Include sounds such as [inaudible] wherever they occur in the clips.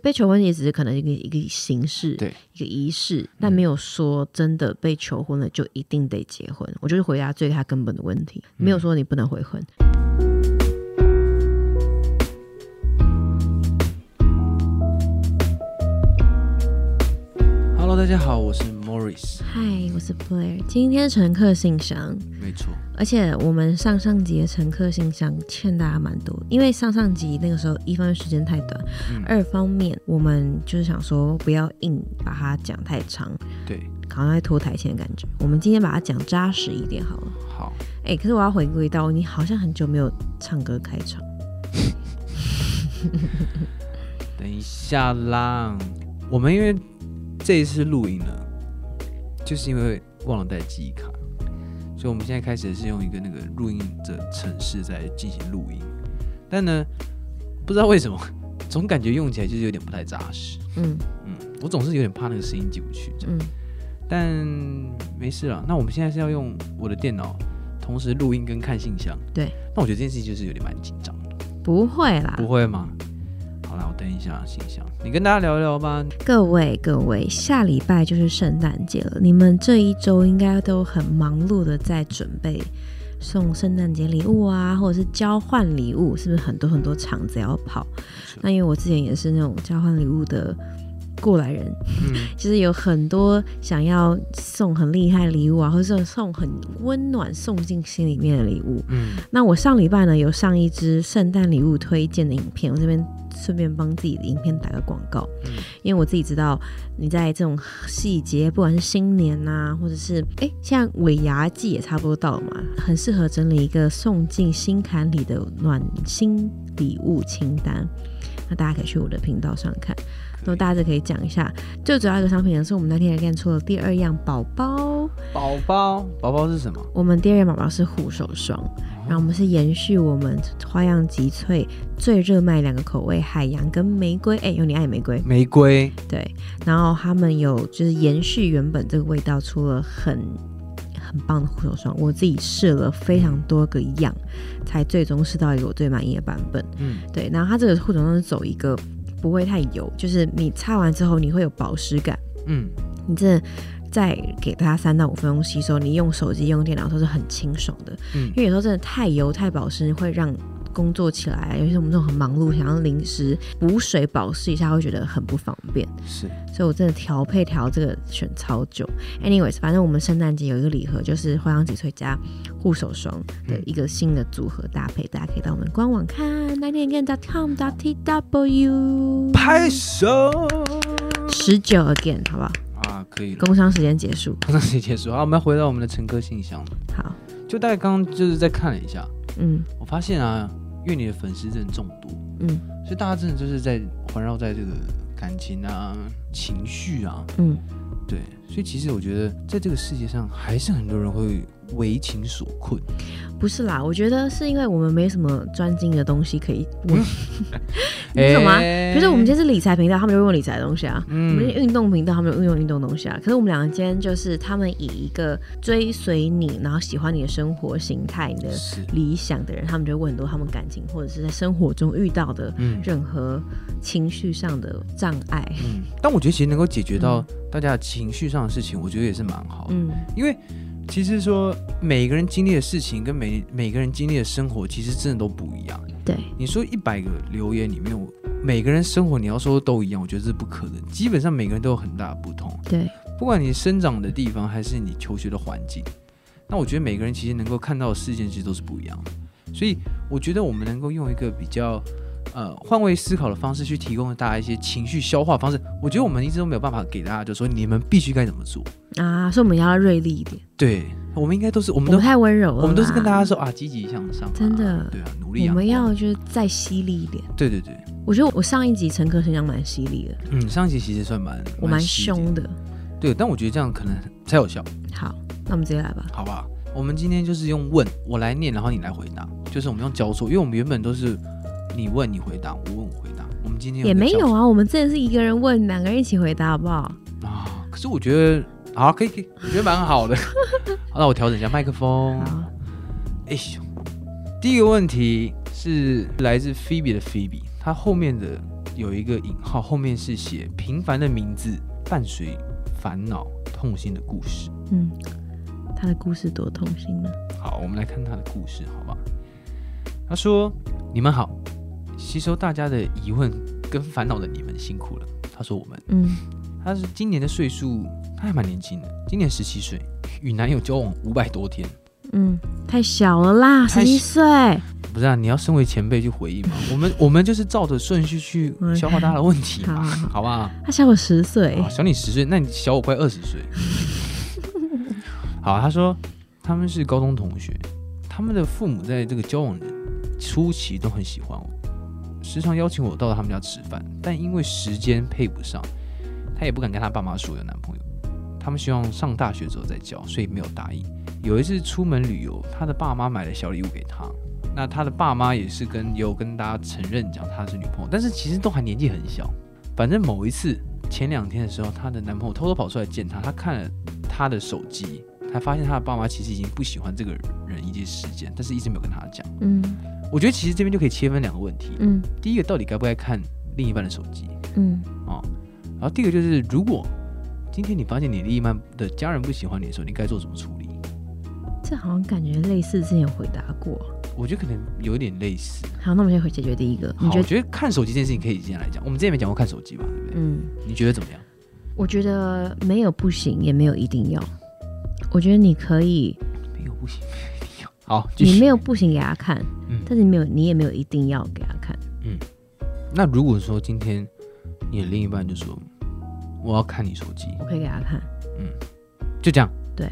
被求婚也只是可能一个一个形式，对，一个仪式，但没有说真的被求婚了就一定得结婚。我就是回答最他根本的问题，没有说你不能悔婚。Hello，大家好，我是 Morris，嗨，我是 Blair，今天乘客信箱，没错，而且我们上上集的乘客信箱欠大家蛮多，因为上上集那个时候一方面时间太短，嗯。二方面我们就是想说不要硬把它讲太长，对，好像在拖台前的感觉。我们今天把它讲扎实一点好了。好，哎、可是我要回归到你好像很久没有唱歌开场，[laughs] 等一下啦，我们因为这一次录音呢，就是因为忘了带记忆卡，所以我们现在开始是用一个那个录音的程式在进行录音，但呢，不知道为什么，总感觉用起来就是有点不太扎实，嗯嗯，我总是有点怕那个声音进不去。嗯，但没事了。那我们现在是要用我的电脑同时录音跟看信箱。对，那我觉得这件事情就是有点蛮紧张的，不会啦，不会吗？好啦，我等一下信箱，你跟大家聊一聊吧。各位各位，下礼拜就是圣诞节了，你们这一周应该都很忙碌的在准备送圣诞节礼物啊，或者是交换礼物，是不是很多很多场子要跑？那因为我之前也是那种交换礼物的过来人，[laughs] 嗯，其实有很多想要送很厉害的礼物啊，或者是送很温暖、送进心里面的礼物。嗯，那我上礼拜呢有上一支圣诞礼物推荐的影片，我这边顺便帮自己的影片打个广告，嗯因为我自己知道你在这种细节，不管是新年呐、或者是哎，现在尾牙季也差不多到了嘛，很适合整理一个送进心坎里的暖心礼物清单。那大家可以去我的频道上看，那么大家就可以讲一下。最主要一个商品呢，是我们那天干出了第二样宝宝，宝宝，宝宝是什么？我们第二样宝宝是护手霜。然后我们是延续我们花样集萃最热卖两个口味，海洋跟玫瑰。哎，有你爱玫瑰，玫瑰。对。然后他们有就是延续原本这个味道，出了很很棒的护手霜。我自己试了非常多个样，才最终试到一个我最满意的版本。嗯，对，然后它这个护手霜是走一个不会太油，就是你擦完之后你会有保湿感。嗯，你真的再给它三到五分钟吸收，你用手机、用电脑都是很清爽的。嗯因为有时候真的太油、太保湿会让工作起来，尤其是我们这种很忙碌，想要临时补水保湿一下，会觉得很不方便。是。所以我真的调配调这个选超久。Anyways，反正我们圣诞节有一个礼盒，就是花香几萃加护手霜的一个新的组合搭配，大家可以到我们官网看 n i n e t a g a i n c o m t w 拍手十九 again，好不好？啊，可以了。工商时间结束。工商时间结束？好，我们要回到我们的乘客信箱。好，就大概刚刚就是在看了一下，嗯我发现啊，因为你的粉丝真的众多，嗯所以大家真的就是在环绕在这个感情啊、情绪啊，嗯，对，所以其实我觉得在这个世界上，还是很多人会为情所困。不是啦，我觉得是因为我们没什么专精的东西可以问，[laughs] 你懂吗？哎。比如说我们今天是理财频道，他们就会问理财的东西啊；我们是嗯，运动频道，他们就运用运动的东西啊。可是我们两个今天就是他们以一个追随你，然后喜欢你的生活形态、你的，理想的人，他们就会问很多他们感情或者是在生活中遇到的嗯。任何情绪上的障碍。嗯，但我觉得其实能够解决到大家的情绪上的事情，我觉得也是蛮好的，嗯。因为其实说每个人经历的事情跟每每个人经历的生活，其实真的都不一样。对，你说一百个留言里面，我每个人生活你要说都一样，我觉得这是不可能。基本上每个人都有很大的不同，对，不管你生长的地方还是你求学的环境，那我觉得每个人其实能够看到的事件其实都是不一样的。所以我觉得我们能够用一个比较呃换位思考的方式去提供大家一些情绪消化方式，我觉得我们一直都没有办法给大家，就说你们必须该怎么做。啊，所以我们要锐利一点，对，我们应该都是我我们们都太温柔了，我们都是跟大家说啊，积极向上啊、真的对啊，努力阳光。我们要就是再犀利一点。对对对，我觉得我上一集乘客身上蛮犀利的，嗯，上一集其实算蛮我蛮凶的。对，但我觉得这样可能才有效，好，那我们直接来吧。好吧？我们今天就是用问，我来念，然后你来回答，就是我们用交错，因为我们原本都是你问你回答，我问我回答。我们今天也没有啊啊，我们真的是一个人问，两个人一起回答，好不好？啊，可是我觉得好，可以可以，我觉得蛮好的。[laughs] 好，那我调整一下麦克风。哎呦，第一个问题是来自 Phoebe 的 Phoebe，她后面的有一个引号，后面是写平凡的名字伴随烦恼痛心的故事。嗯，他的故事多痛心呢。好，我们来看他的故事，好吧？他说：“你们好，吸收大家的疑问跟烦恼的你们辛苦了。”他说：“我们，嗯他是今年的岁数，他还蛮年轻的，今年十七岁，与男友交往五百多天。嗯，太小了啦，十七岁。不是啊，你要身为前辈去回应嘛。我们我们就是照着顺序去消化大家的问题嘛，好好好不好？他小我十岁好，。小你十岁，那你小我快二十岁。[laughs] 好，他说他们是高中同学，他们的父母在这个交往的初期都很喜欢我，时常邀请我到他们家吃饭，但因为时间配不上，他也不敢跟他爸妈说有男朋友。他们希望上大学之后再交，所以没有答应。有一次出门旅游，他的爸妈买了小礼物给他，那他的爸妈也是跟有跟大家承认讲他是女朋友，但是其实都还年纪很小。反正某一次前两天的时候，她的男朋友偷偷跑出来见她，他看了她的手机，才发现她的爸妈其实已经不喜欢这个人一些时间，但是一直没有跟她讲。嗯我觉得其实这边就可以切分两个问题，嗯第一个到底该不该看另一半的手机嗯哦，然后第二个就是如果今天你发现你另一半的家人不喜欢你的时候，你该做怎么处理？这好像感觉类似之前有回答过。我觉得可能有一点类似。好，那我们先回解决第一个。你好，觉得？我觉得看手机这件事情可以这样来讲，我们之前没讲过看手机吧，对不对？嗯，你觉得怎么样？我觉得没有不行，也没有一定要。我觉得你可以，没有不行。好，你没有不行给他看，嗯。但是你没有，你也没有一定要给他看。嗯。那如果说今天你的另一半就说我要看你手机，我可以给他看。嗯。就这样，对。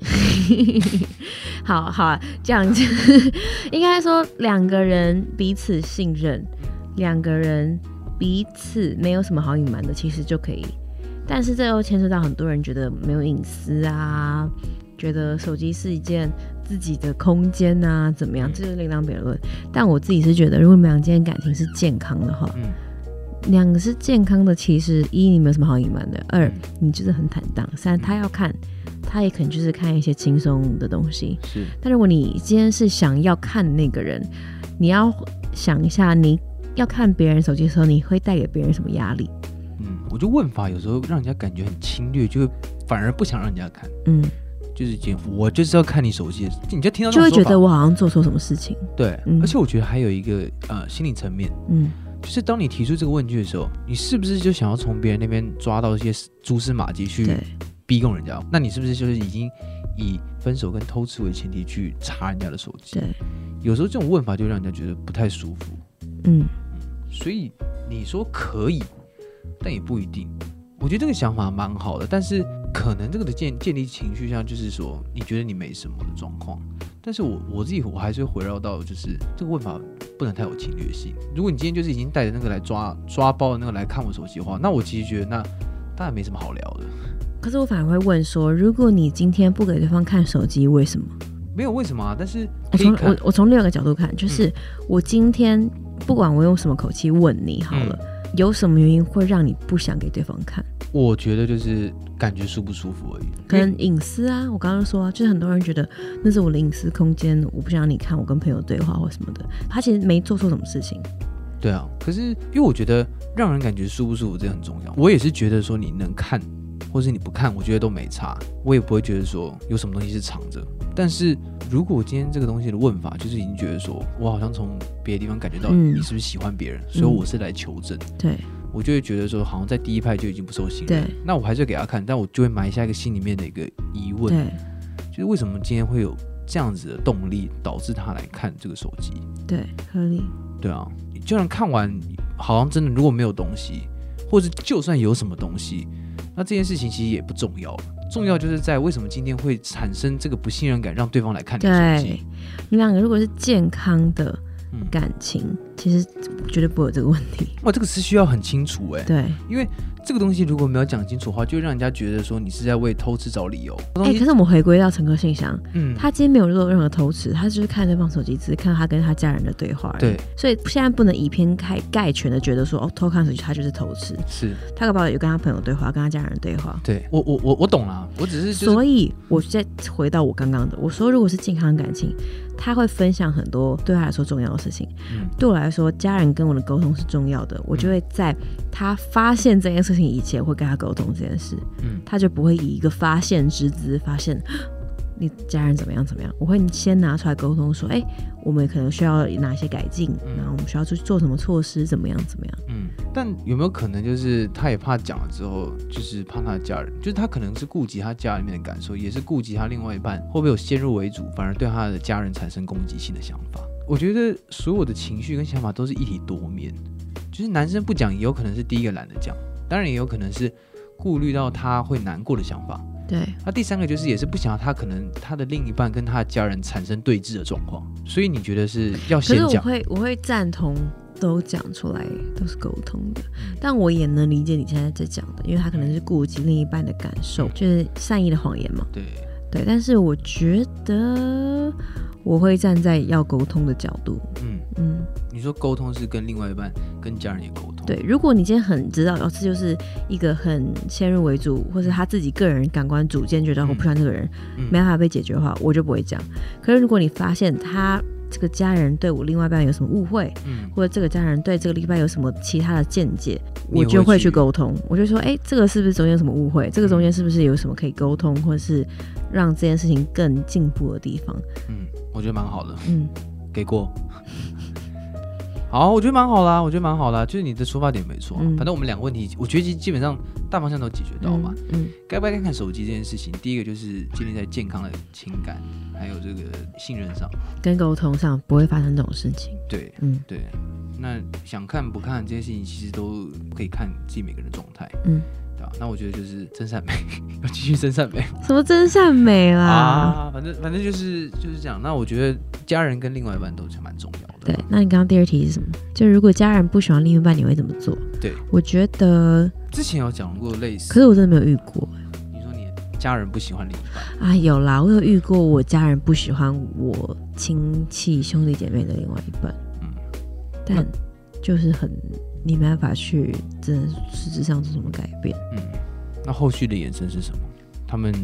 [laughs] 好好啊，这样子。[laughs] 应该说两个人彼此信任，两个人彼此没有什么好隐瞒的，其实就可以。但是这又牵涉到很多人觉得没有隐私啊，觉得手机是一件自己的空间啊，怎么样，这就另当别论。但我自己是觉得，如果你们俩今天感情是健康的话，嗯。两个是健康的，其实一你没有什么好隐瞒的，二嗯你就是很坦荡，三他要看，他也可能就是看一些轻松的东西。是，但如果你今天是想要看那个人，你要想一下，你要看别人手机的时候，你会带给别人什么压力？嗯，我就问法有时候让人家感觉很侵略，就反而不想让人家看，嗯，就是简我就是要看你手机，你就听到就会觉得我好像做错什么事情。对，嗯而且我觉得还有一个呃心理层面，嗯就是当你提出这个问句的时候，你是不是就想要从别人那边抓到一些蛛丝马迹去，逼供人家？那你是不是就是已经以分手跟偷吃为前提去查人家的手机？对，有时候这种问法就让人家觉得不太舒服。嗯所以你说可以，但也不一定。我觉得这个想法蛮好的，但是可能这个的建建立情绪上就是说，你觉得你没什么的状况，但是我我自己我还是会回绕到，就是这个问法不能太有侵略性。如果你今天就是已经带着那个来抓抓包的那个来看我手机的话，那我其实觉得那当然没什么好聊的，可是我反而会问说，如果你今天不给对方看手机，为什么？没有为什么啊，但是我从我我从另外一个角度看，就是我今天不管我用什么口气问你好了，有什么原因会让你不想给对方看？我觉得就是感觉舒不舒服而已。可能隐私啊，我刚刚说啊，就是很多人觉得那是我的隐私空间，我不想让你看我跟朋友对话或什么的。他其实没做错什么事情，对啊，可是因为我觉得让人感觉舒不舒服这很重要。我也是觉得说你能看，或是你不看，我觉得都没差，我也不会觉得说有什么东西是藏着。但是如果今天这个东西的问法就是已经觉得说我好像从别的地方感觉到嗯你是不是喜欢别人，所以我是来求证，对我就会觉得说好像在第一派就已经不受信任。对那我还是给他看，但我就会埋下一个心里面的一个疑问，对就是为什么今天会有这样子的动力导致他来看这个手机？对，合理。对啊，就算看完，好像真的如果没有东西，或者就算有什么东西，那这件事情其实也不重要了。重要就是在为什么今天会产生这个不信任感，让对方来看你对机。，你两个如果是健康的嗯感情，其实绝对不会有这个问题。哇，这个是需要很清楚哎，对，因为这个东西如果没有讲清楚的话，就会让人家觉得说你是在为偷吃找理由。这哎、可是我们回归到乘客信箱，嗯，他今天没有做任何偷吃，他就是看对方手机，只是看他跟他家人的对话。对，所以现在不能以偏概概全的觉得说，哦，偷看手机他就是偷吃，是他搞不好有跟他朋友对话，跟他家人对话。对我我我我懂了，我只是就是所以，我再回到我刚刚的，我说，如果是健康感情，他会分享很多对他来说重要的事情。嗯。对我来来说，家人跟我的沟通是重要的，我就会在他发现这件事情以前，会跟他沟通这件事，嗯。他就不会以一个发现之姿发现你家人怎么样怎么样，我会先拿出来沟通说，哎、我们可能需要哪些改进，嗯然后我们需要去做什么措施，怎么样怎么样。嗯，但有没有可能就是他也怕讲了之后，就是怕他的家人，就是他可能是顾及他家里面的感受，也是顾及他另外一半会不会有先入为主，反而对他的家人产生攻击性的想法。我觉得所有的情绪跟想法都是一体多面，就是男生不讲，也有可能是第一个懒得讲，当然也有可能是顾虑到他会难过的想法。对，那第三个就是也是不想要他可能他的另一半跟他的家人产生对峙的状况，所以你觉得是要可是我先讲？会我会赞同都讲出来都是沟通的，嗯。但我也能理解你现在在讲的，因为他可能是顾及另一半的感受，嗯就是善意的谎言嘛。对，对，但是我觉得我会站在要沟通的角度，嗯，嗯，你说沟通是跟另外一半跟家人也沟通，对。如果你今天很知道，哦，这就是一个很先入为主，或是他自己个人感官主见觉得我不喜欢这个人，嗯。没办法被解决的话，我就不会讲。可是如果你发现他这个家人对我另外一半有什么误会，嗯或者这个家人对这个另一半有什么其他的见解，我就会去去沟通。我就说，哎、这个是不是中间有什么误会？这个中间是不是有什么可以沟通，或者是让这件事情更进步的地方？嗯，我觉得蛮好的，嗯，给过。好，我觉得蛮好啦，我觉得蛮好啦，就是你的出发点没错。嗯反正我们两个问题，我觉得基基本上大方向都解决到嘛。嗯，该不该看看手机这件事情，第一个就是建立在健康的情感，还有这个信任上。跟沟通上不会发生这种事情。对嗯对，那想看不看这些事情，其实都可以看自己每个人的状态。嗯，对吧？那我觉得就是真善美，[laughs] 要继续真善美什么真善美啦？啊，反正反正就是就是这样。那我觉得家人跟另外一半都是蛮重要的。对，那你刚刚第二题是什么？就如果家人不喜欢另一半，你会怎么做？对，我觉得，之前有讲过类似，可是我真的没有遇过你说你家人不喜欢另一半，啊。有啦，我有遇过我家人不喜欢我亲戚兄弟姐妹的另外一半，嗯但就是很你没办法去真的实质上做什么改变。嗯，那后续的延伸是什么？他们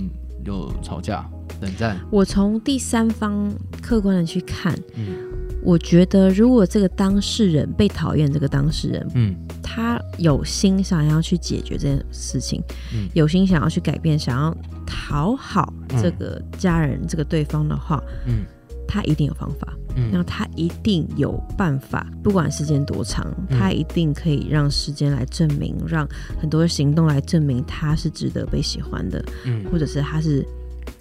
有吵架、冷战，我从第三方客观的去看，嗯。我觉得如果这个当事人被讨厌，这个当事人嗯。他有心想要去解决这件事情，嗯。有心想要去改变，想要讨好这个家人、这个对方的话，嗯他一定有方法，嗯。那嗯他一定有办法，不管时间多长，嗯。他一定可以让时间来证明，让很多行动来证明他是值得被喜欢的，嗯。或者是他是。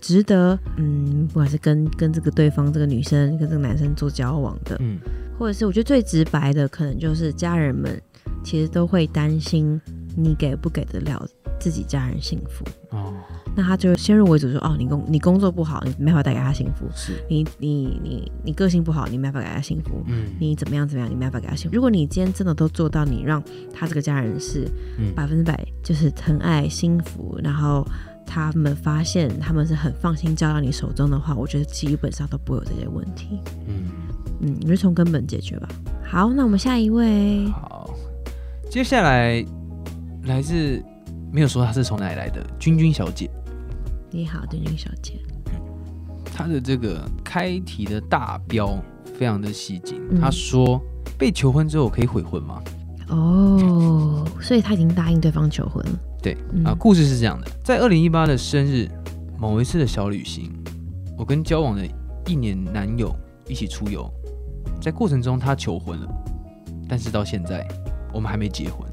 值得，嗯，不管是跟跟这个对方这个女生跟这个男生做交往的，嗯。或者是我觉得最直白的，可能就是家人们其实都会担心你给不给得了自己家人幸福，哦，那他就先入为主说，哦，你工你工作不好，你没法带给他幸福；是，你你你你个性不好，你没法给他幸福；嗯。你怎么样怎么样，你没法给他幸福。如果你今天真的都做到，你让他这个家人是嗯。百分之百就是疼爱、幸福，然后他们发现他们是很放心交到你手中的话，我觉得基本上都不会有这些问题。嗯，嗯，你就从根本解决吧。好，那我们下一位，好，接下来来自没有说她是从哪里来的君君小姐，你好，君君小姐。她的这个开题的大标非常的吸睛，嗯她说被求婚之后可以悔婚吗？哦，所以他已经答应对方求婚了。对嗯啊，故事是这样的，在二零一八的生日某一次的小旅行，我跟交往的一年男友一起出游，在过程中他求婚了，但是到现在我们还没结婚。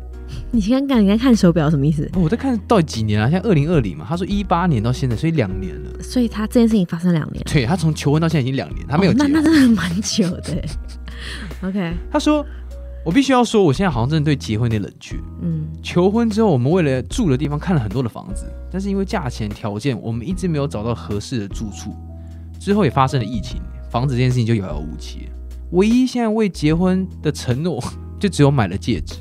你刚刚你在看手表什么意思？哦我在看到底几年啊？现在二零二零嘛，他说一八年到现在，所以两年了。所以他这件事情发生两年，对他从求婚到现在已经两年，他没有结那那真的蛮久的。[laughs] OK，他说：“我必须要说，我现在好像真的对结婚有点冷却。嗯求婚之后，我们为了住的地方看了很多的房子，但是因为价钱条件，我们一直没有找到合适的住处。之后也发生了疫情，房子这件事情就遥遥无期。唯一现在为结婚的承诺，[laughs] 就只有买了戒指。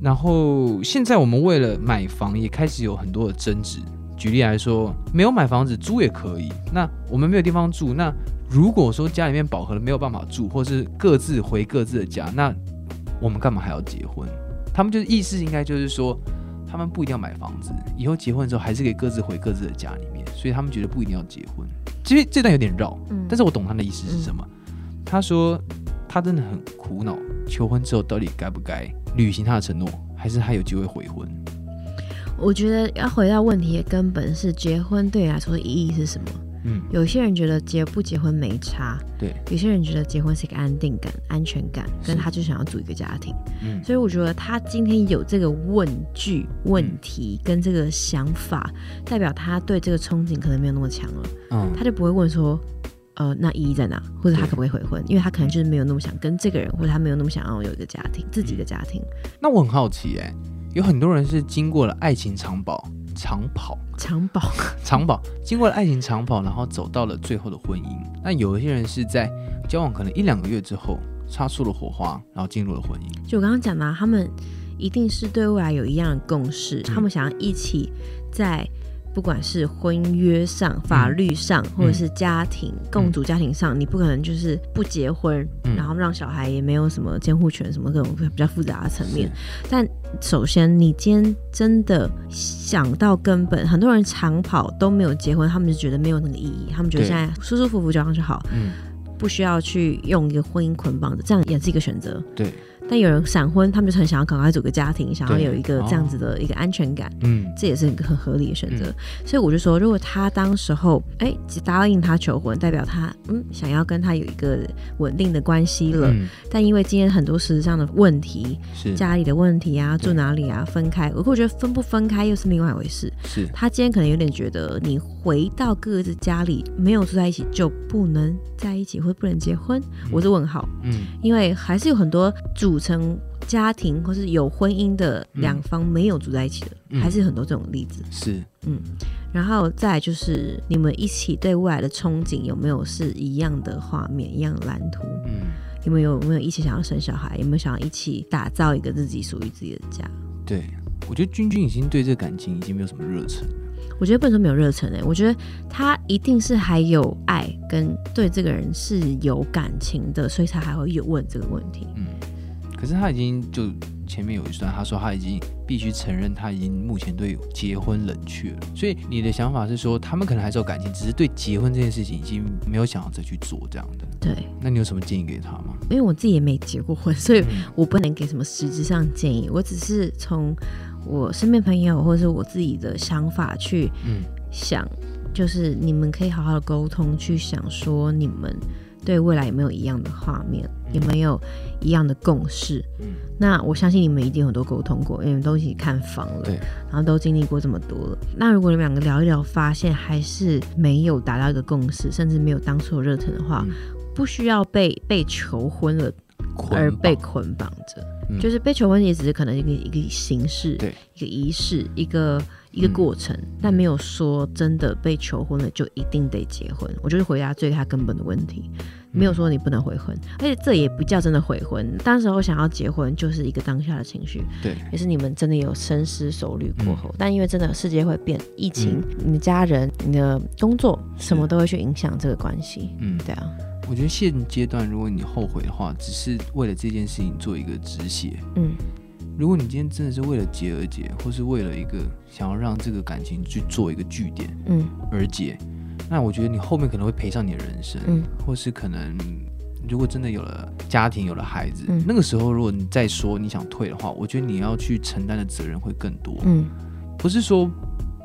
然后现在我们为了买房，也开始有很多的争执。举例来说，没有买房子租也可以。那我们没有地方住，那如果说家里面饱和了没有办法住，或是各自回各自的家，那我们干嘛还要结婚？他们就是意思应该就是说，他们不一定要买房子，以后结婚之后还是可以各自回各自的家里面，所以他们觉得不一定要结婚。其实这段有点绕，嗯，但是我懂他的意思是什么。他说他他真的很苦恼，求婚之后到底该不该履行他的承诺，还是他有机会悔婚？我觉得要回到问题的根本是结婚对你来说的意义是什么？嗯，有些人觉得结不结婚没差，对，有些人觉得结婚是一个安定感、安全感，跟他就想要组一个家庭。嗯所以我觉得他今天有这个问句、问题跟这个想法，代表他对这个憧憬可能没有那么强了，嗯他就不会问说。呃，那意义在哪？或者他可不可以悔婚？因为他可能就是没有那么想跟这个人，或者他没有那么想要有一个家庭，自己的家庭。那我很好奇、哎，有很多人是经过了爱情长跑、长跑、长跑，[laughs] 长跑，经过了爱情长跑，然后走到了最后的婚姻。那有一些人是在交往可能一两个月之后擦出了火花，然后进入了婚姻。就我刚刚讲的啊、他们一定是对未来有一样的共识，嗯他们想要一起在不管是婚约上、法律上，或者是家庭、共组家庭上，你不可能就是不结婚，嗯。然后让小孩也没有什么监护权，什么各种比较复杂的层面。但首先，你今天真的想到根本，很多人长跑都没有结婚，他们就觉得没有那个意义，他们觉得现在舒舒服服交往就好，嗯，不需要去用一个婚姻捆绑的，这样也是一个选择。对，但有人闪婚，他们就很想要赶快组个家庭，想要有一个这样子的一个安全感，嗯，这也是一个很合理的选择。所以我就说，如果他当时候哎答应他求婚，代表他嗯想要跟他有一个稳定的关系了。嗯，但因为今天很多实质上的问题，是。家里的问题啊，住哪里啊，分开，我我觉得分不分开又是另外一回事。是，他今天可能有点觉得，你回到各自家里没有住在一起就不能在一起，或不能结婚，我是问号。嗯，因为还是有很多组成家庭或是有婚姻的两方没有住在一起的，嗯还是很多这种例子。是，嗯然后再来就是你们一起对未来的憧憬有没有是一样的画面、一样的蓝图？嗯，你们有有没有一起想要生小孩？有没有想要一起打造一个自己属于自己的家？对，我觉得君君已经对这个感情已经没有什么热忱。我觉得不能说没有热忱诶、我觉得他一定是还有爱跟对这个人是有感情的，所以才还会有问这个问题。嗯，可是他已经就前面有一段，他说他已经必须承认他已经目前对结婚冷却了。所以你的想法是说，他们可能还是有感情，只是对结婚这件事情已经没有想要再去做这样的。对，那你有什么建议给他吗？因为我自己也没结过婚，所以嗯我不能给什么实质上建议，我只是从我身边朋友或者是我自己的想法去嗯想，就是你们可以好好的沟通，去想说你们对未来有没有一样的画面，有没有一样的共识。嗯，那我相信你们一定有很多沟通过，因为你们都一起看房了，对，然后都经历过这么多了。那如果你们两个聊一聊，发现还是没有达到一个共识，甚至没有当初的热忱的话，嗯。不需要被被求婚了而被捆绑着，嗯。就是被求婚也只是可能一个一个形式，对，一个仪式，一个一个嗯。过程，但没有说真的被求婚了就一定得结婚。我就是回答最他根本的问题，没有说你不能悔婚，而且这也不叫真的悔婚。当时候想要结婚就是一个当下的情绪，对，也是你们真的有深思熟虑过嗯。后，但因为真的世界会变，疫情，你的家人、你的工作，什么都会去影响这个关系。嗯，对啊，我觉得现阶段如果你后悔的话，只是为了这件事情做一个止血。嗯，如果你今天真的是为了结而结，或是为了一个想要让这个感情去做一个据点嗯。而结，那我觉得你后面可能会赔上你的人生，嗯。或是可能如果真的有了家庭、有了孩子，嗯。那个时候如果你再说你想退的话，我觉得你要去承担的责任会更多。嗯。不是说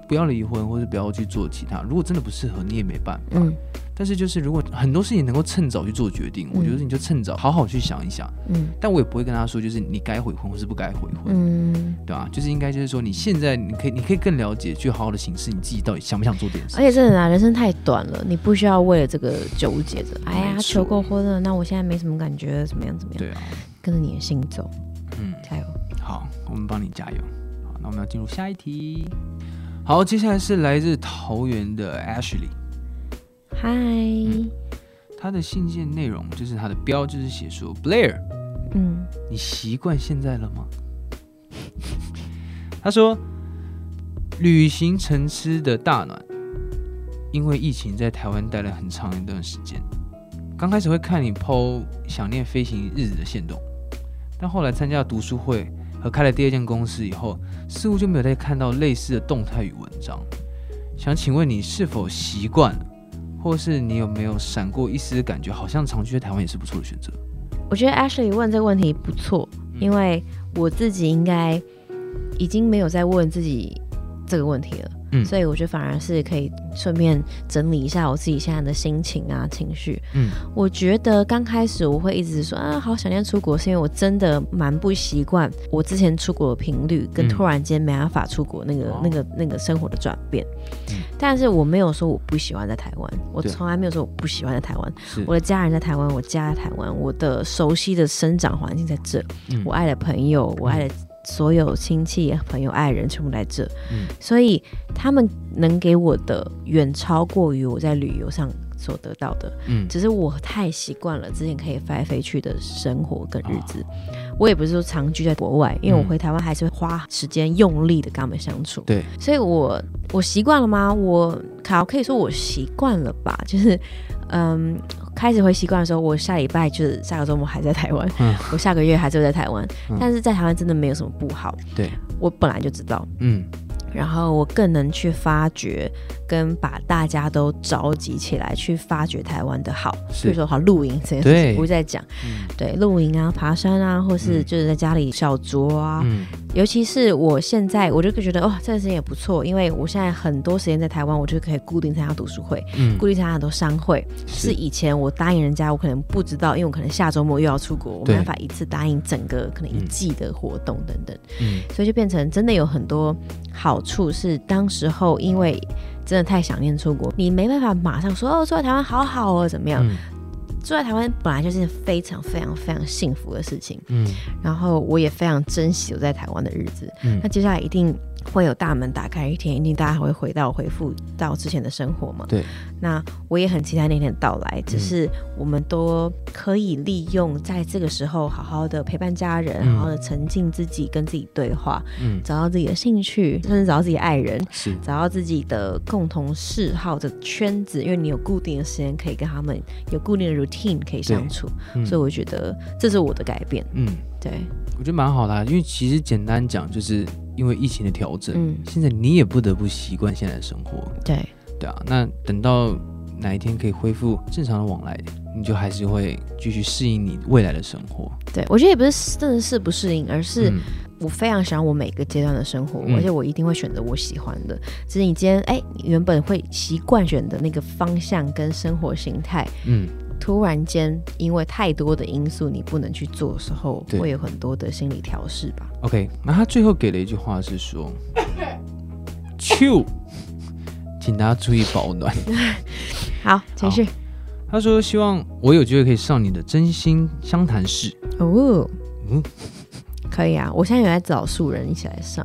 不要离婚，或者不要去做其他，如果真的不适合，你也没办法。嗯但是就是如果很多事情能够趁早去做决定，我觉得你就趁早好好去想一想。嗯但我也不会跟他说，就是你该悔婚或是不该悔婚，嗯。对吧、就是应该就是说，你现在你可以你可以更了解，去好好的审视你自己到底想不想做这件事而。且真的啊，人生太短了，你不需要为了这个纠结着。哎呀，求过婚了，那我现在没什么感觉，怎么样怎么样？对啊，跟着你的心走，嗯，加油！好，我们帮你加油。好，那我们要进入下一题。好，接下来是来自桃园的 Ashley，嗨，他的信件内容就是他的标志是写说 Blair，嗯你习惯现在了吗？[laughs] 他说，旅行城市的大暖，因为疫情在台湾待了很长一段时间。刚开始会看你 PO 想念飞行日子的线动，但后来参加读书会和开了第二间公司以后，似乎就没有再看到类似的动态与文章。想请问你是否习惯了，或是你有没有闪过一丝感觉，好像长居在台湾也是不错的选择？我觉得 Ashley 问这个问题不错，嗯因为我自己应该已经没有在问自己这个问题了。嗯。所以我觉得反而是可以顺便整理一下我自己现在的心情啊、情绪。嗯，我觉得刚开始我会一直说啊，好想念出国，是因为我真的蛮不习惯我之前出国的频率，跟嗯突然间没办法出国那个、哦。那个那个生活的转变。嗯。但是我没有说我不喜欢在台湾，我从来没有说我不喜欢在台湾。我的家人在台湾，我家在台湾，我的熟悉的生长环境在这，嗯。我爱的朋友，我爱的所有亲戚、朋友、爱人全部在这，嗯。所以他们能给我的远超过于我在旅游上所得到的。嗯。只是我太习惯了之前可以飞来飞去的生活跟日子，哦我也不是说长居在国外，因为我嗯。回台湾还是会花时间用力的跟他们相处。对，所以我我习惯了吗？我好可以说我习惯了吧，就是嗯，开始会习惯的时候，我下礼拜就是下个周末还在台湾，嗯。我下个月还是会在台湾，嗯。但是在台湾真的没有什么不好，对，我本来就知道，嗯。然后我更能去发掘跟把大家都召集起来，去发掘台湾的好，是。比如说好露营这些事对。情，不会再讲。嗯。对露营啊、爬山啊，或是嗯。就是在家里小酌啊，嗯尤其是我现在，我就觉得哦，这段时间也不错，因为我现在很多时间在台湾，我就可以固定参加读书会，嗯固定参加很多商会。是以前我答应人家，我可能不知道，因为我可能下周末又要出国，我没办法一次答应整个可能一嗯季的活动等等，嗯所以就变成真的有很多好处。是当时候因为真的太想念出国，你没办法马上说哦，住在台湾好好哦，怎么样？嗯住在台湾本来就是非常非常非常幸福的事情，嗯然后我也非常珍惜我在台湾的日子。嗯那接下来一定会有大门打开一天，一定大家还会回到恢复到之前的生活嘛。对，那我也很期待那天的到来，只是我们都可以利用在这个时候好好的陪伴家人，嗯。好好的沉浸自己，跟自己对话，嗯。找到自己的兴趣，甚至找到自己的爱人。是。找到自己的共同嗜好的圈子，因为你有固定的时间可以跟他们有固定的 routine 可以相处，嗯。所以我觉得这是我的改变。嗯，对，我觉得蛮好的啊，因为其实简单讲，就是因为疫情的调整，嗯，现在你也不得不习惯现在的生活，对，对啊，那等到哪一天可以恢复正常的往来，你就还是会继续适应你未来的生活。对，我觉得也不是真的适不适应，而是嗯。我非常喜欢我每个阶段的生活，嗯。而且我一定会选择我喜欢的。只是你今天哎，你原本会习惯选的那个方向跟生活形态，嗯，突然间因为太多的因素你不能去做的时候，对会有很多的心理调试吧。OK，那他最后给了一句话是说，Q，请大家注意保暖。[laughs] 好，继续他说希望我有机会可以上你的真心相谈室。哦，嗯可以啊，我现在有在找素人一起来上。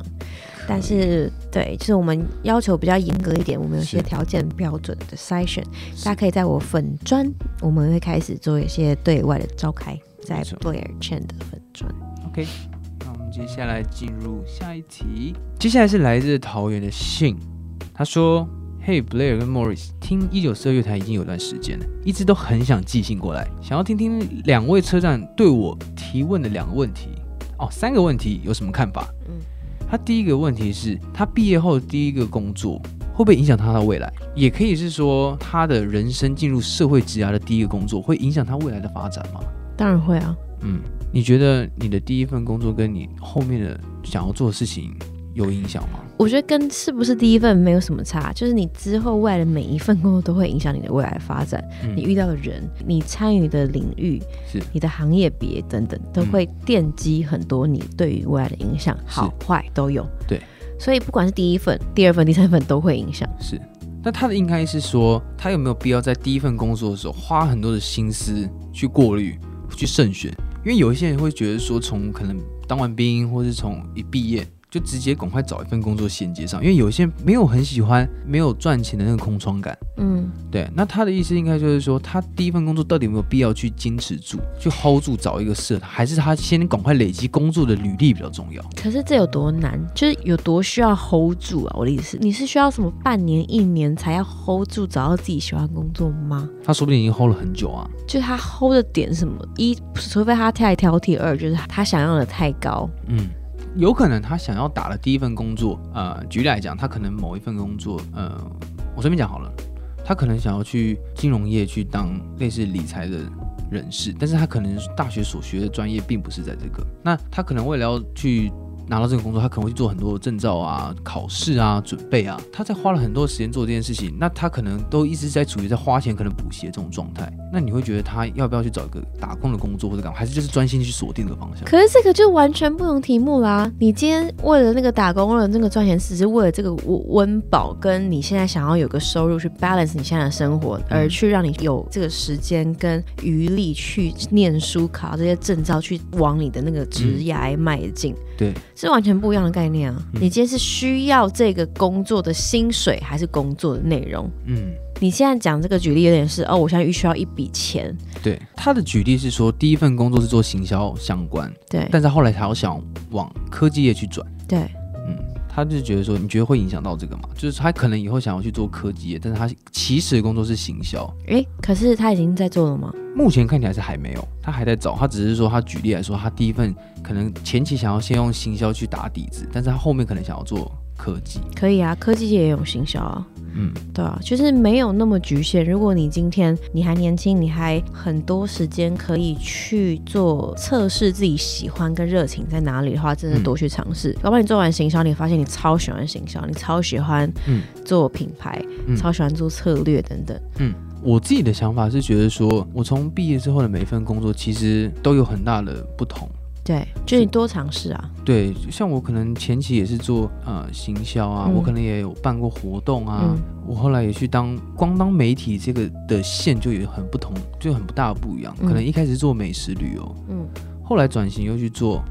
但是，对，就是我们要求比较严格一点，我们有些条件标准的筛选，大家可以在我粉砖，我们会开始做一些对外的召开，在 Blair Chen 的粉砖。OK，那我们接下来进入下一题。接下来是来自桃园的信，他说：“Hey Blair 跟 Morris，听一九四二月台已经有段时间了，一直都很想寄信过来，想要听听两位车站对我提问的两个问题。哦，三个问题有什么看法？嗯他第一个问题是他毕业后第一个工作会不会影响他的未来？也可以是说他的人生进入社会职涯的第一个工作会影响他未来的发展吗？当然会啊，嗯，你觉得你的第一份工作跟你后面的想要做的事情有影响吗？我觉得跟是不是第一份没有什么差，就是你之后未来的每一份工作都会影响你的未来的发展，嗯你遇到的人，你参与的领域，是你的行业别等等，都会奠基很多你对于未来的影响，好坏都有。对，所以不管是第一份、第二份、第三份都会影响。是。那他的应该是说，他有没有必要在第一份工作的时候花很多的心思去过滤、去慎选？因为有一些人会觉得说，从可能当完兵，或是从一毕业就直接赶快找一份工作衔接上，因为有些人没有很喜欢没有赚钱的那个空窗感。嗯，对，那他的意思应该就是说，他第一份工作到底有没有必要去坚持住，去 hold 住，找一个适合，还是他先赶快累积工作的履历比较重要？可是这有多难？就是有多需要 hold 住啊？我的意思是，你是需要什么半年、一年才要 hold 住，找到自己喜欢的工作吗？他说不定已经 hold 了很久啊。就是他 hold 的点是什么？一，除非他太挑剔；二，就是他想要的太高。嗯，有可能他想要打的第一份工作，呃，举例来讲，他可能某一份工作，呃，我随便讲好了，他可能想要去金融业去当类似理财的人士，但是他可能大学所学的专业并不是在这个，那他可能为了要去。拿到这个工作，他可能会去做很多证照啊、考试啊、准备啊，他在花了很多时间做这件事情，那他可能都一直在处于在花钱可能补习的这种状态。那你会觉得他要不要去找一个打工的工作或者干嘛，还是就是专心去锁定这个方向？可是这个就完全不同题目啦。你今天为了那个打工，为了那个赚钱，只是为了这个温温饱，跟你现在想要有个收入去 balance 你现在的生活，而去让你有这个时间跟余力去念书、考这些证照，去往你的那个职业迈进。对，是完全不一样的概念啊！你今天是需要这个工作的薪水，还是工作的内容？嗯，你现在讲这个举例有点是哦，我现在需要一笔钱。对，他的举例是说，第一份工作是做行销相关，对，但是后来他要想往科技业去转，对，嗯，他就觉得说，你觉得会影响到这个吗？就是他可能以后想要去做科技业，但是他其实的工作是行销，哎，可是他已经在做了吗？目前看起来是还没有，他还在找。他只是说，他举例来说，他第一份可能前期想要先用行销去打底子，但是他后面可能想要做科技。可以啊，科技也有行销啊。嗯，对啊，就是没有那么局限。如果你今天你还年轻，你还很多时间可以去做测试自己喜欢跟热情在哪里的话，真的多去尝试。要不然你做完行销，你发现你超喜欢行销，你超喜欢做品牌，超喜欢做策略等等。嗯。我自己的想法是觉得说，我从毕业之后的每一份工作其实都有很大的不同。对，就你多尝试啊。对，像我可能前期也是做呃行销啊，我可能也有办过活动啊。我后来也去当光当媒体这个的线就有很不同，就很不大不一样。可能一开始做美食旅游，嗯，后来转型又去做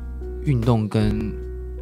运动跟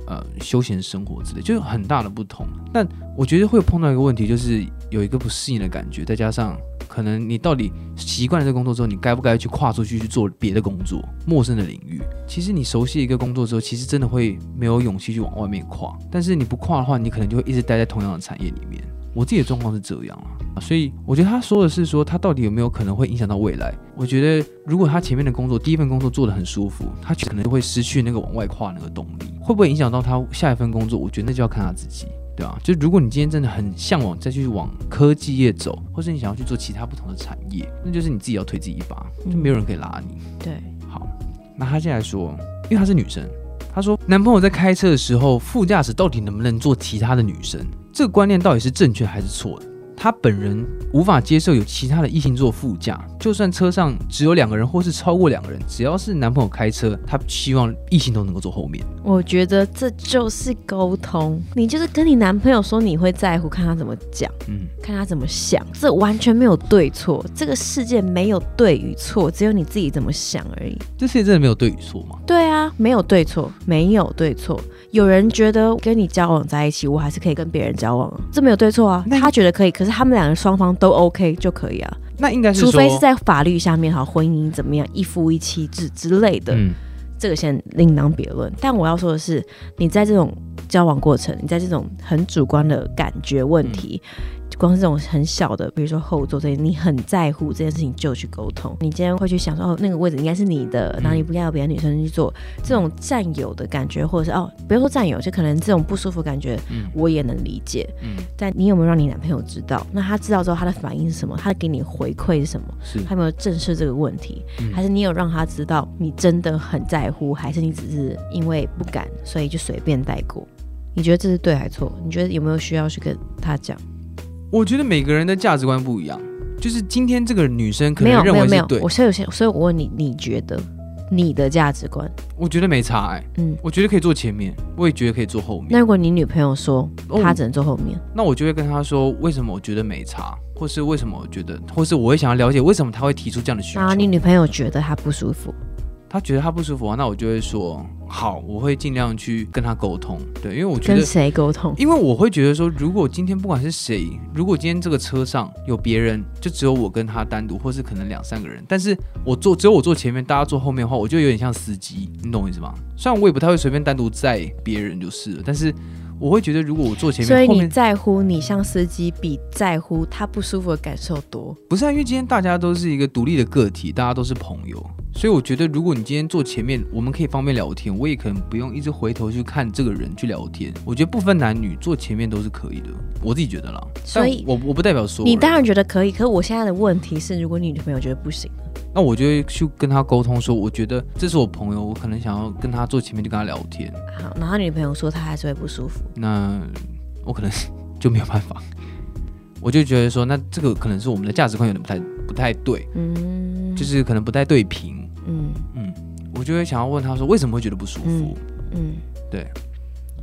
呃休闲生活之类，就有很大的不同。但我觉得会碰到一个问题，就是有一个不适应的感觉，再加上。可能你到底习惯了这工作之后，你该不该去跨出去去做别的工作，陌生的领域？其实你熟悉一个工作之后，其实真的会没有勇气去往外面跨。但是你不跨的话，你可能就会一直待在同样的产业里面。我自己的状况是这样啊，所以我觉得他说的是说他到底有没有可能会影响到未来？我觉得如果他前面的工作第一份工作做得很舒服，他可能就会失去那个往外跨那个动力。会不会影响到他下一份工作？我觉得那就要看他自己。对啊，就如果你今天真的很向往再去往科技业走，或是你想要去做其他不同的产业，那就是你自己要推自己一把，就没有人可以拉你。对，好，那他现在说，因为她是女生，她说男朋友在开车的时候，副驾驶到底能不能坐其他的女生？这个观念到底是正确还是错的？她本人无法接受有其他的异性坐副驾，就算车上只有两个人或是超过两个人，只要是男朋友开车，他希望异性都能够坐后面。我觉得这就是沟通，你就是跟你男朋友说你会在乎，看他怎么讲，嗯，看他怎么想，这完全没有对错，这个世界没有对与错，只有你自己怎么想而已。这世界真的没有对与错吗？对啊，没有对错，没有对错。有人觉得跟你交往在一起，我还是可以跟别人交往，这没有对错啊。他觉得可以，可是他们两个双方都 OK 就可以啊。那应该是，除非是在法律下面，哈婚姻怎么样，一夫一妻制之类的，这个先另当别论。但我要说的是，你在这种交往过程，你在这种很主观的感觉问题。光是这种很小的，比如说后座这些，你很在乎这件事情，就去沟通。你今天会去想说，哦，那个位置应该是你的，然后你不该有别的女生去做。这种占有的感觉，或者是哦，不要说占有，就可能这种不舒服感觉，我也能理解。嗯，但你有没有让你男朋友知道？那他知道之后，他的反应是什么？他给你回馈是什么？是，他有没有正视这个问题？还是你有让他知道你真的很在乎？还是你只是因为不敢，所以就随便带过？你觉得这是对还是错？你觉得有没有需要去跟他讲？我觉得每个人的价值观不一样，就是今天这个女生可能认为是对，我所以所以，我问你，你觉得你的价值观？我觉得没差哎，嗯，我觉得可以坐前面，我也觉得可以坐后面。那如果你女朋友说她只能坐后面，那我就会跟她说为什么我觉得没差，或是为什么我觉得，或是我会想要了解为什么她会提出这样的需求。啊，你女朋友觉得她不舒服？他觉得他不舒服啊，那我就会说好，我会尽量去跟他沟通。对，因为我觉得跟谁沟通？因为我会觉得说，如果今天不管是谁，如果今天这个车上有别人，就只有我跟他单独，或是可能两三个人，但是我坐只有我坐前面，大家坐后面的话，我就有点像司机，你懂我意思吗？虽然我也不太会随便单独载别人就是了，但是。我会觉得，如果我坐前面，所以你在乎你像司机，比在乎他不舒服的感受多。不是啊，因为今天大家都是一个独立的个体，大家都是朋友，所以我觉得，如果你今天坐前面，我们可以方便聊天，我也可能不用一直回头去看这个人去聊天。我觉得不分男女，坐前面都是可以的，我自己觉得啦。所以，我我不代表说，你当然觉得可以，可是我现在的问题是，如果你女朋友觉得不行，那我就会去跟他沟通说，我觉得这是我朋友，我可能想要跟他坐前面就跟他聊天，好，然后女朋友说她还是会不舒服，那我可能 [laughs] 就没有办法，我就觉得说，那这个可能是我们的价值观有点不太不太对，嗯，就是可能不太对平，嗯。嗯，我就会想要问他说，为什么会觉得不舒服？嗯，对，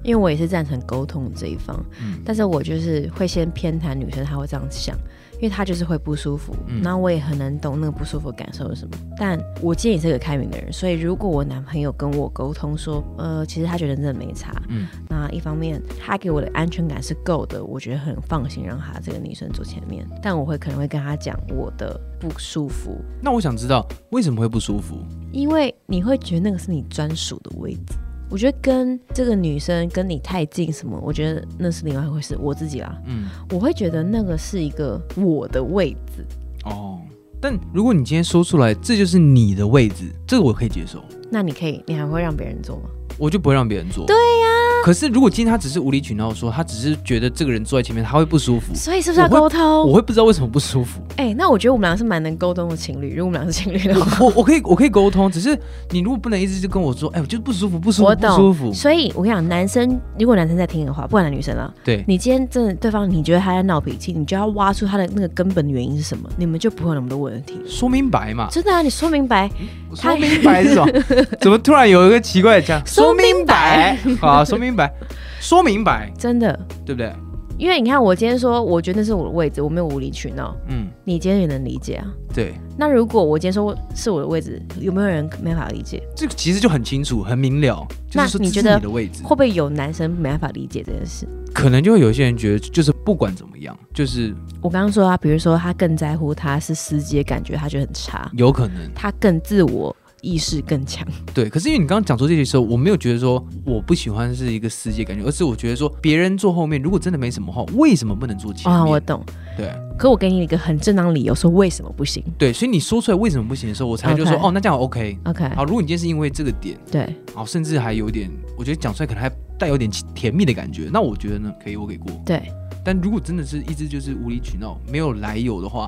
因为我也是赞成沟通这一方，嗯。但是我就是会先偏袒女生，她会这样想，因为他就是会不舒服，嗯然后我也很能懂那个不舒服的感受是什么。但我今天也是个开明的人，所以如果我男朋友跟我沟通说，呃，其实他觉得真的没差，嗯那一方面他给我的安全感是够的，我觉得很放心让他这个女生坐前面，但我会可能会跟他讲我的不舒服，那我想知道为什么会不舒服？因为你会觉得那个是你专属的位置。我觉得跟这个女生跟你太近什么，我觉得那是另外一回事。我自己啦，嗯，我会觉得那个是一个我的位置。哦，但如果你今天说出来，这就是你的位置，这个我可以接受，那你可以，你还会让别人做吗？我就不会让别人做。对呀、可是如果今天他只是无理取闹说，他只是觉得这个人坐在前面他会不舒服，所以是不是要沟通？我会不知道为什么不舒服。哎、那我觉得我们俩是蛮能沟通的情侣。如果我们俩是情侣的话，我我可以我可以沟通，只是你如果不能一直就跟我说，哎，我就是不舒服，不舒服，不舒服。所以我跟你讲，男生如果男生在听的话，不管男女生啦，对，你今天真的对方你觉得他在闹脾气，你就要挖出他的那个根本原因是什么，你们就不会有那么多问题。说明白嘛。真的啊，你说明白，我说明白是什么？[laughs] 怎么突然有一个奇怪的讲？说明白啊，说明白，说明白，真的。对不对？因为你看，我今天说，我觉得那是我的位置，我没有无理取闹，嗯，你今天也能理解啊。对，那如果我今天说是我的位置，有没有人没法理解？这个其实就很清楚、很明了，那你觉得你的位置会，不会有男生没办法理解这件事？可能就会有些人觉得，就是不管怎么样，就是我刚刚说啊，比如说他更在乎他是司机的感觉，他觉得很差，有可能他更自我意识更强。对。可是因为你刚刚讲出这些时候，我没有觉得说我不喜欢是一个世界感觉，而是我觉得说别人坐后面，如果真的没什么话，为什么不能坐前面？啊、我懂。对可我给你一个很正当理由，说为什么不行对，所以你说出来为什么不行的时候，我才会就说哦，那这样 OK。？OK，好，如果你今天是因为这个点，对，好，甚至还有点，我觉得讲出来可能还带有点甜蜜的感觉，那我觉得呢，可以，我给过。对，但如果真的是一直就是无理取闹，没有来由的话，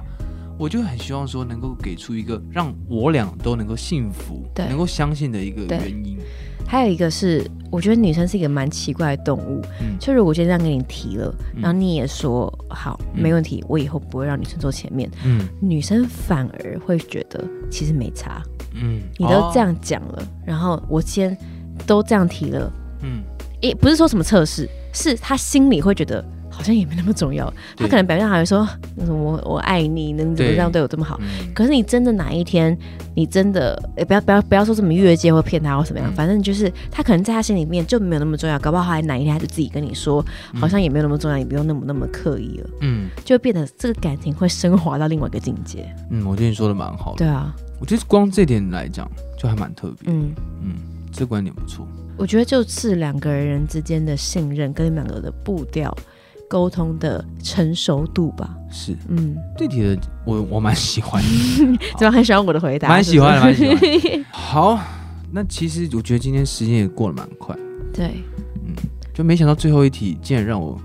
我就很希望说能够给出一个让我俩都能够幸福、能够相信的一个原因。还有一个是，我觉得女生是一个蛮奇怪的动物。嗯。就如果我今天这样跟你提了，嗯。然后你也说好，嗯没问题，我以后不会让女生坐前面，嗯。女生反而会觉得其实没差，嗯，你都这样，讲了，然后我先都这样提了，嗯，也不是说什么测试，是她心里会觉得好像也没那么重要，他可能表面上还会说，我我爱你，能怎么这样对我这么好？嗯可是你真的哪一天，你真的，诶不要不要不要说什么越界或骗他或怎么样，嗯反正就是他可能在他心里面就没有那么重要，搞不好还哪一天他就自己跟你说，嗯好像也没有那么重要，也不用那么那么刻意了，嗯就变得这个感情会升华到另外一个境界。嗯，我觉得你说的蛮好的。对啊，我觉得光这点来讲，就还蛮特别。嗯，嗯，这观点不错。我觉得就是两个人之间的信任跟两个的步调。沟通的成熟度吧，是。嗯，这题的我我蛮喜欢的，[laughs] 怎么很喜欢我的回答？蛮喜欢的，蛮喜欢。好，那其实我觉得今天时间也过得蛮快，[laughs] 对，嗯就没想到最后一题竟然让我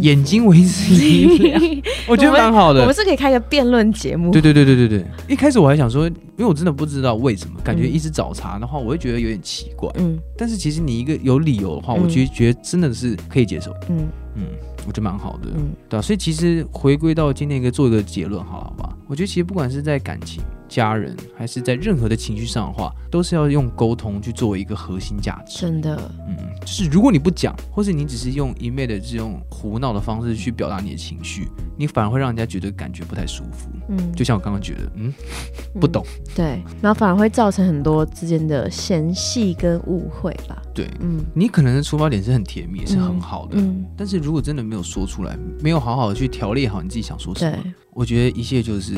眼睛为之一亮，[laughs] 我觉得蛮好的。我们。是可以开个辩论节目，对对对对对对，一开始我还想说，因为我真的不知道为什么，感觉嗯一直找茬的话，我会觉得有点奇怪。嗯。但是其实你一个有理由的话，嗯我觉得觉得真的是可以接受。嗯。嗯，我觉得蛮好的。嗯对啊，所以其实回归到今天一个做一个结论，好了好吧？我觉得其实不管是在感情、家人，还是在任何的情绪上的话，都是要用沟通去作为一个核心价值。真的，嗯，就是如果你不讲，或是你只是用一昧的这种胡闹的方式去表达你的情绪，你反而会让人家觉得感觉不太舒服。嗯，就像我刚刚觉得，嗯，不懂，对，然后反而会造成很多之间的嫌隙跟误会吧。对嗯，你可能的出发点是很甜蜜，是很好的，嗯，但是如果真的没有说出来，没有好好的去条列好你自己想说什么，我觉得一切就是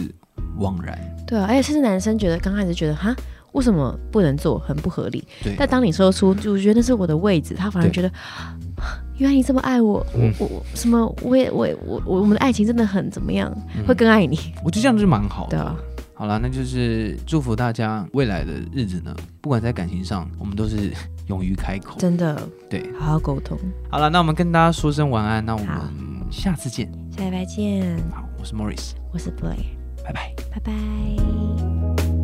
枉然。对啊，而且甚至男生觉得刚开始觉得哈。为什么不能做？很不合理。对，但当你说出，就我觉得那是我的位置，他反而觉得，原来你这么爱我，嗯我我我什么，我也我也我我我们的爱情真的很怎么样，嗯会更爱你。我觉得这样就是蛮好的。对啊，好了，那就是祝福大家未来的日子呢，不管在感情上，我们都是勇于开口。真的对，好好沟通。好了，那我们跟大家说声晚安，那我们下次见。下礼拜见，好，我是 Morris，我是 Play，拜拜。拜拜。